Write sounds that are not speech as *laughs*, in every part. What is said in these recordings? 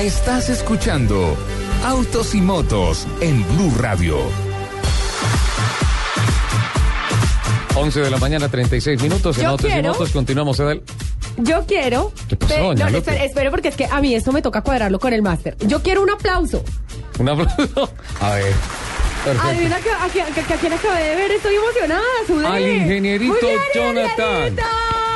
Estás escuchando Autos y Motos en Blue Radio. 11 de la mañana, 36 minutos. En Yo Autos y quiero- Motos continuamos, Edel. Yo quiero. ¿Qué pasó, Pe- doña no, Lupe? espere, espere, porque es que a mí esto me toca cuadrarlo con el máster. Yo quiero un aplauso. Un aplauso. *laughs* A ver. Perfecto. Adivina que, a, quién- que- que a quién acabé de ver. Estoy emocionada. sudé. Al ingenierito Muy bien, Jonathan. ingenierito.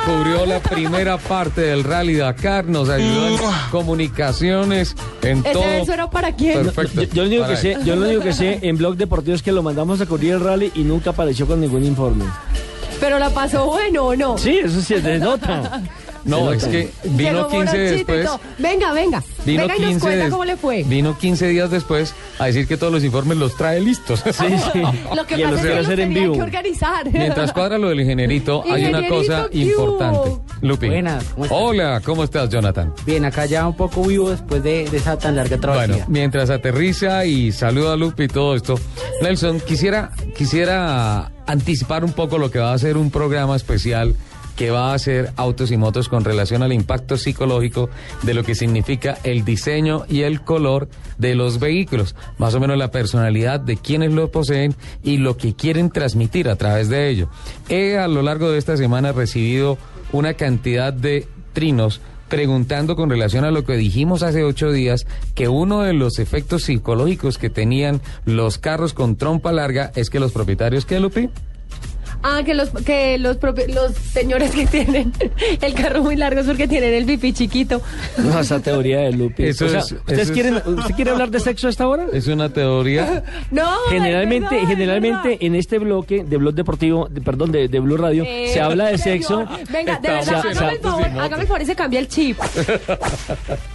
Cubrió la primera parte del Rally Dakar, nos ayudó en comunicaciones, en ¿Ese todo. verso era para quién? Perfecto. Yo, yo lo único Para que sé, yo lo único que sé en Blog Deportivo es que lo mandamos a cubrir el rally y nunca apareció con ningún informe. Pero la pasó bueno o no. Sí, eso sí, se nota. No, es que vino Llegó 15 Morochito y después. Venga, venga. Vino venga y nos 15 cuenta cómo le fue. Vino 15 días después a decir que todos los informes los trae listos. *laughs* Sí, sí. Lo que y pasa es que los en vivo. que organizar. Mientras cuadra lo del ingenierito, hay una cosa ¿qué importante. Lupi. Buenas, ¿cómo estás? Hola, ¿cómo estás, Jonathan? Bien, acá ya un poco vivo después de, de esa tan larga travesía. Bueno, mientras aterriza y saluda a Lupi y todo esto, Nelson, quisiera, quisiera anticipar un poco lo que va a ser un programa especial que va a hacer Autos y Motos con relación al impacto psicológico de lo que significa el diseño y el color de los vehículos, más o menos la personalidad de quienes lo poseen y lo que quieren transmitir a través de ello. He a lo largo de esta semana recibido una cantidad de trinos preguntando con relación a lo que dijimos hace ocho días, que uno de los efectos psicológicos que tenían los carros con trompa larga es que los propietarios, ¿qué, Lupi? Ah, que los que los los señores que tienen el carro muy largo es porque tienen el pipí chiquito. No, esa teoría de Lupi. Eso O sea, es- ¿ustedes eso es- quieren, ¿Usted quiere hablar de sexo a esta hora? Es una teoría. *laughs* No, Generalmente, verdad, generalmente en este bloque de Blog Deportivo, de- perdón, de, de Blue Radio, Eh, se habla de señor, sexo. Venga, de verdad, hágame el favor, hágame el favor y se cambia el chip. *laughs*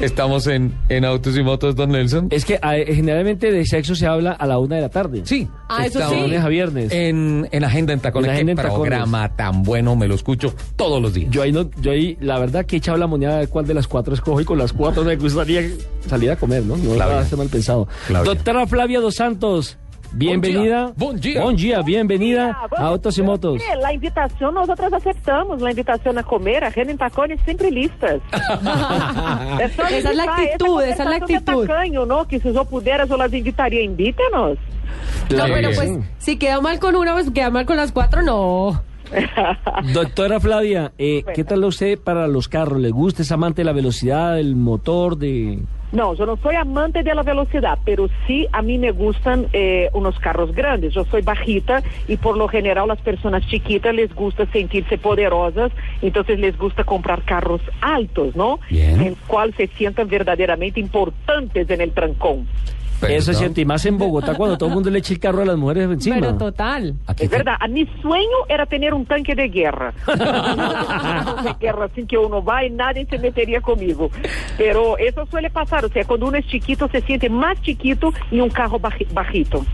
Estamos en, en Autos y Motos, don Nelson. Es que ah, generalmente de sexo se habla a la una de la tarde. Sí. Ah, eso sí. De lunes a viernes. En, en Agenda en Tacones. En Agenda Qué en Tacones. programa tan bueno, me lo escucho todos los días. Yo ahí, no, yo ahí, la verdad que he echado la moneda de cuál de las cuatro escojo y con las cuatro me gustaría salir a comer, ¿no? No Flavia. va a ser mal pensado. Flavia. Doctora Flavia Dos Santos, bienvenida. Bom dia. Bom dia, bienvenida Bom a Autos y Motos. La invitação nós outras aceptamos, a invitação a comer, a Renan Tacones sempre listas. Essa é a actitud, essa é a actitud. tacanho, não? Que se eu puderas, eu las invitaria, invítenos. No, pero pues si queda mal con una, pues queda mal con las cuatro, no. *laughs* Doctora Flavia, eh, ¿qué tal usted para los carros? ¿Le gusta? ¿Es amante de la velocidad, del motor, de...? Não, eu não sou amante da velocidade, pero sí a mí me gustan eh, unos carros grandes. Eu sou bajita e por lo general as pessoas chiquitas les gusta sentirse poderosas, entonces les gusta comprar carros altos, ¿no? Bien. En cual se sientan verdaderamente importantes en el trancón. Eso es cierto, y más en Bogotá cuando todo el mundo le echa el carro a las mujeres encima. Pero total. Aquí Es verdad, a mi sueño era tener un tanque de guerra. *laughs* de guerra, así que uno va y nadie se metería conmigo. Pero eso suele pasar, o sea, cuando uno es chiquito se siente más chiquito y un carro baji- bajito.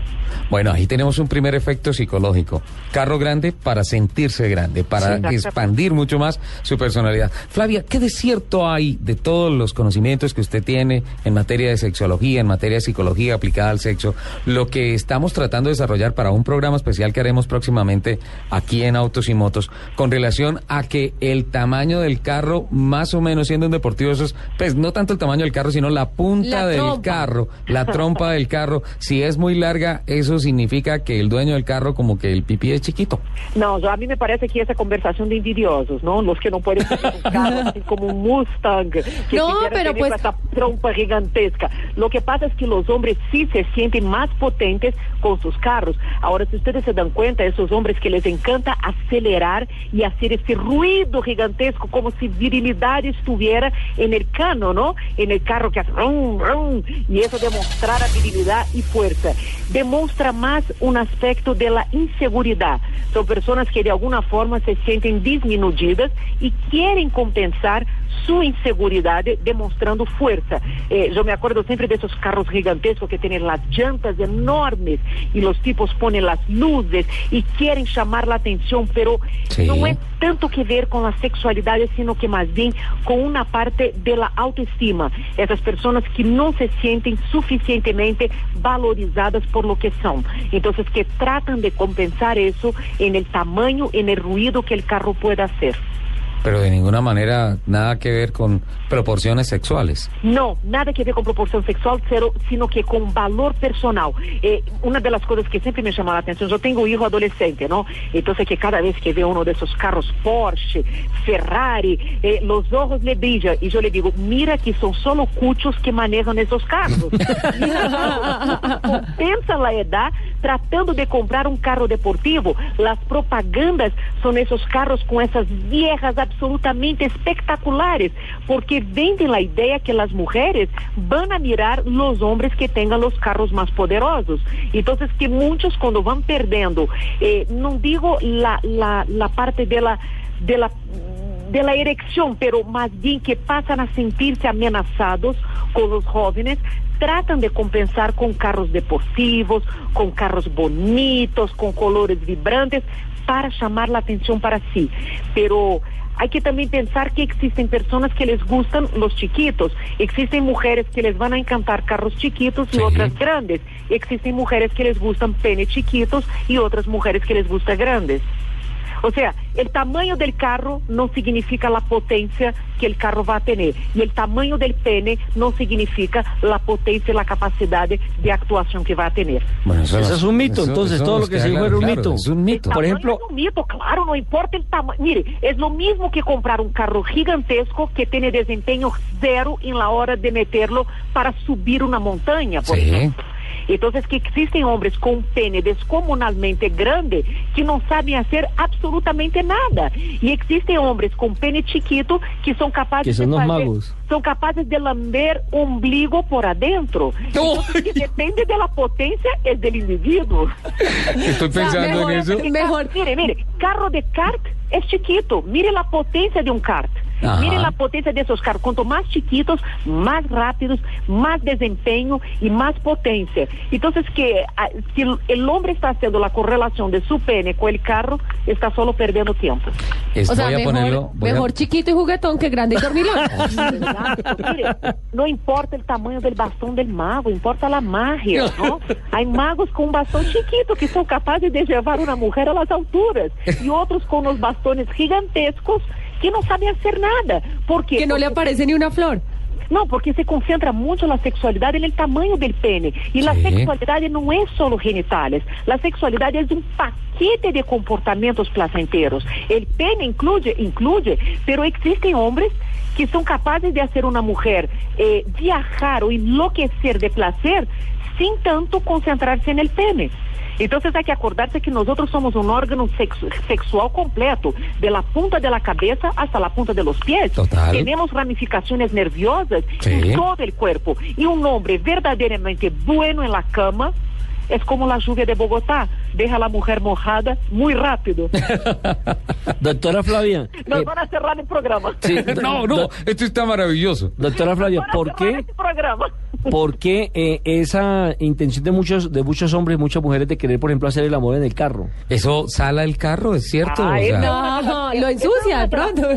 Bueno, ahí tenemos un primer efecto psicológico. Carro grande para sentirse grande, para Sí. expandir mucho más su personalidad. Flavia, ¿qué de cierto hay de todos los conocimientos que usted tiene en materia de sexología, en materia de psicología aplicada al sexo? Lo que estamos tratando de desarrollar para un programa especial que haremos próximamente aquí en Autos y Motos, con relación a que el tamaño del carro, más o menos siendo un deportivo, eso es, pues no tanto el tamaño del carro, sino la punta La del trompa. carro, la trompa del carro, si es muy larga, eso significa que el dueño del carro como que el pipí es chiquito. No, a mí me parece que esa conversación de envidiosos, ¿no? Los que no pueden tener un carro *laughs* así como un Mustang, que No, pero tener pues- esa trompa gigantesca. Lo que pasa es que los hombres sí se sienten más potentes con sus carros. Ahora, si ustedes se dan cuenta, esos hombres que les encanta acelerar y hacer ese ruido gigantesco, como si virilidad estuviera en el cano, ¿no? En el carro que hace rum, rum, y eso demostrar habilidad y fuerza. Demostra más un aspecto de la inseguridad. Son personas que de alguna forma se sienten disminuidas y quieren compensar su inseguridad demostrando fuerza. Eh, yo me acuerdo siempre de esos carros gigantescos que tienen las llantas enormes y los tipos ponen las luces y quieren llamar la atención, pero Sí. no es tanto que ver con la sexualidad, sino que más bien con una parte de la autoestima. Esas personas que no se sienten suficientemente valorizadas por lo que son. Entonces, que tratan de compensar eso en el tamaño, en el ruido que el carro pueda hacer. Pero de ninguna manera nada que ver con proporciones sexuales. No, nada que ver con proporción sexual, cero, sino que con valor personal. Eh, una de las cosas que siempre me llama la atención, yo tengo hijo adolescente, ¿no? Entonces que cada vez que ve uno de esos carros Porsche, Ferrari, eh, los ojos le brillan y yo le digo, mira que son solo cuchos que manejan esos carros. Pensa la edad tratando de comprar un carro deportivo. Las propagandas son esos carros con esas viejas absolutamente espectaculares, porque venden la idea que las mujeres van a mirar hombres que tengan los carros más poderosos. Entonces, que muchos cuando van perdiendo, eh, digo la, la, la parte de la, de la de la erección, pero más bien que pasan a sentirse amenazados con los jóvenes, tratan de compensar con carros deportivos, con carros bonitos, con colores vibrantes, para llamar la atención para sí. Pero hay que también pensar que existen personas que les gustan los chiquitos, existen mujeres que les van a encantar carros chiquitos y Sí. otras grandes, existen mujeres que les gustan penes chiquitos y otras mujeres que les gustan grandes. O sea, el tamaño del carro no significa la potencia que el carro va a tener. Y el tamaño del pene no significa la potencia y la capacidad de, de actuación que va a tener. Bueno, Eso es un mito, entonces, todo nos lo que se dijo claro, era un claro, mito. Es un mito. El Por ejemplo- es un mito, claro, no importa el tamaño. Mire, es lo mismo que comprar un carro gigantesco que tiene desempeño cero en la hora de meterlo para subir una montaña, por Sí. ejemplo. Entonces, que existen hombres con pene descomunalmente grande que no saben hacer absolutamente nada. Y existen hombres con pene chiquito que son capaces Que son de fazer- magos. son capaces de lamber ombligo por adentro. Entonces, que depende de la potencia es del individuo. *laughs* Estoy pensando mejor- en eso. Mejor. Mire, mire, carro de kart es chiquito. Mire la potencia de un kart. Ajá. Mire la potencia de esos carros. Cuanto más chiquitos, más rápidos, más desempeño y más potencia. Entonces, que ah, si el hombre está haciendo la correlación de su pene con el carro, está solo perdiendo tiempo. Es- O sea, voy a mejor, ponerlo. voy a- mejor chiquito y juguetón que grande y dormilón. *laughs* No importa el tamaño del bastón del mago, importa la magia, ¿no? *laughs* Hay magos con un bastón chiquito que son capaces de llevar una mujer a las alturas y otros con los bastones gigantescos que no saben hacer nada. ¿Por qué? que no le Porque- aparece ni una flor. no, porque se concentra mucho la sexualidad en el tamaño del pene. Y la Sí. sexualidad no es solo genitales. La sexualidad es un paquete de comportamientos placenteros. El pene incluye, incluye, pero existen hombres que son capaces de hacer una mujer eh, viajar o enloquecer de placer sin tanto concentrarse en el pene. Entonces hay que acordarse que nosotros somos un órgano sexu- sexual completo, de la punta de la cabeza hasta la punta de los pies. Total. Tenemos ramificaciones nerviosas Sí. en todo el cuerpo. Y un hombre verdaderamente bueno en la cama es como la lluvia de Bogotá, deja a la mujer mojada muy rápido. *laughs* Doctora Flavia. Nos eh, van a cerrar el programa. sí, *laughs* No, no, esto está maravilloso. Doctora Flavia, ¿por qué, este programa. Por qué eh, esa intención de muchos, de muchos hombres, muchas mujeres de querer, por ejemplo, hacer el amor en el carro? Eso sala el carro, ¿es cierto? Ah, O sea, no. No, lo ensucia de pronto.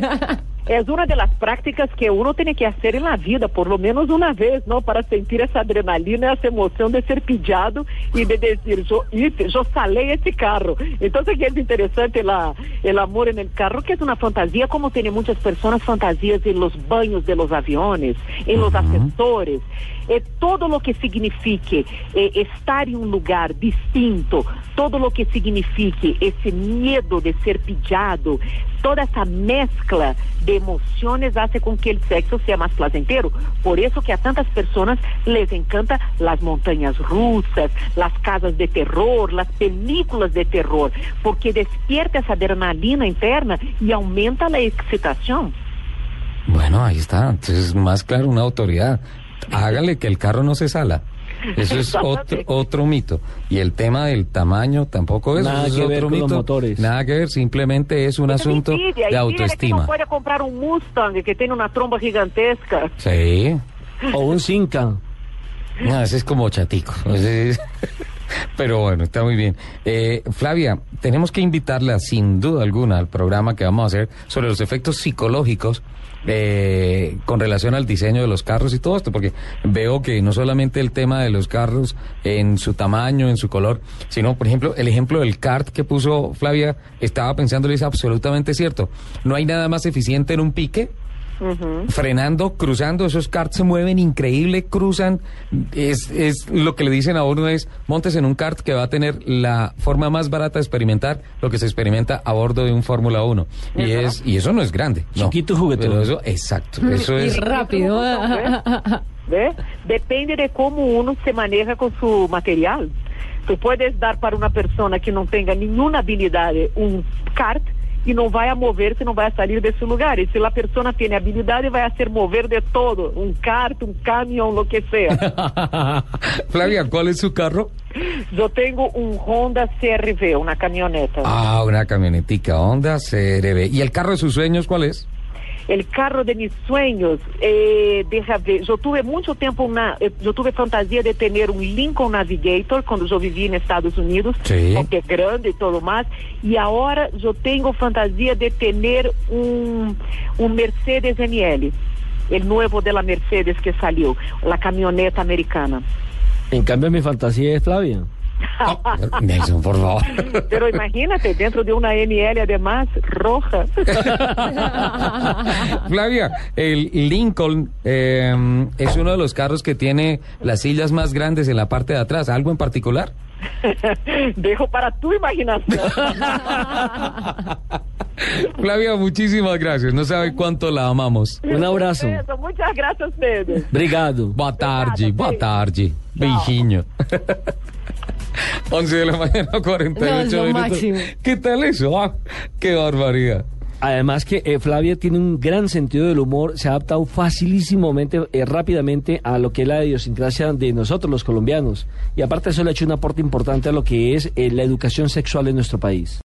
Es una de las prácticas que uno tiene que hacer en la vida, por lo menos una vez, ¿no? Para sentir esa adrenalina, esa emoción de ser pillado y de decir, yo hice, yo salé ese carro. Entonces, que es interesante la, el amor en el carro, que es una fantasía, como tienen muchas personas fantasías en los baños de los aviones, en los ascensores. Eh, todo lo que signifique eh, estar en un lugar distinto, todo lo que signifique ese miedo de ser pillado, toda esa mezcla de emociones hace con que el sexo sea más placentero. Por eso que a tantas personas les encanta las montañas rusas, las casas de terror, las películas de terror, porque despierta esa adrenalina interna y aumenta la excitación. Bueno, ahí está. Entonces, más claro, una autoridad. Hágale que el carro no se sala. Eso es *laughs* otro, otro mito. Y el tema del tamaño tampoco es, Nada eso es que ver otro con los mito. motores. Nada que ver, simplemente es un Eso es asunto envidia, de que autoestima. no puede comprar un Mustang que tiene una tromba gigantesca. Sí. O un Cinca. No, ese es como chatico. Ese es- *laughs* Pero bueno, está muy bien. Eh, Flavia, tenemos que invitarla sin duda alguna al programa que vamos a hacer sobre los efectos psicológicos eh, con relación al diseño de los carros y todo esto, porque veo que no solamente el tema de los carros en su tamaño, en su color, sino, por ejemplo, el ejemplo del kart que puso Flavia, estaba pensando es absolutamente cierto. No hay nada más eficiente en un pique frenando, cruzando, esos karts se mueven increíble, cruzan, es, es lo que le dicen a uno es, montes en un kart que va a tener la forma más barata de experimentar lo que se experimenta a bordo de un Fórmula 1. Y es y eso no es grande. no. Chiquito eso, exacto, eso Y es... rápido. ¿Ve? *laughs* Depende de cómo uno se maneja con su material. Tú puedes dar para una persona que no tenga ninguna habilidad un kart y no va a moverse, no va a salir de su lugar. Y si la persona tiene habilidad, va a hacer mover de todo, un kart, un camión, lo que sea. *laughs* Flavia, ¿cuál es su carro? Yo tengo un Honda CRV, una camioneta. Ah, una camionetica Honda CRV. ¿Y el carro de sus sueños cuál es? El carro de mis sueños, eh, deja ver, yo tuve mucho tiempo una, eh, yo tuve fantasía de tener un Lincoln Navigator cuando yo viví en Estados Unidos, Sí. porque es grande y todo más, y ahora yo tengo fantasía de tener un, un Mercedes ML, el nuevo de la Mercedes que salió, la camioneta americana. En cambio, mi fantasía es Flavia. Nelson, por favor. Pero imagínate, dentro de una ML además roja. *laughs* Flavia, el Lincoln eh, es uno de los carros que tiene las sillas más grandes en la parte de atrás. ¿Algo en particular? *laughs* Dejo para tu imaginación. *laughs* Flavia, muchísimas gracias. No sabe cuánto la amamos. Un abrazo. Eso, Muchas gracias a ustedes. Obrigado. Boa tarde, boa tarde. Beijinho. 11 de la mañana, 48 No, es lo minutos. máximo. ¿Qué tal eso? Ah, qué barbaridad. Además que eh, Flavia tiene un gran sentido del humor, se ha adaptado facilísimamente, eh, rápidamente a lo que es la idiosincrasia de nosotros los colombianos. Y aparte eso le ha hecho un aporte importante a lo que es eh, la educación sexual en nuestro país.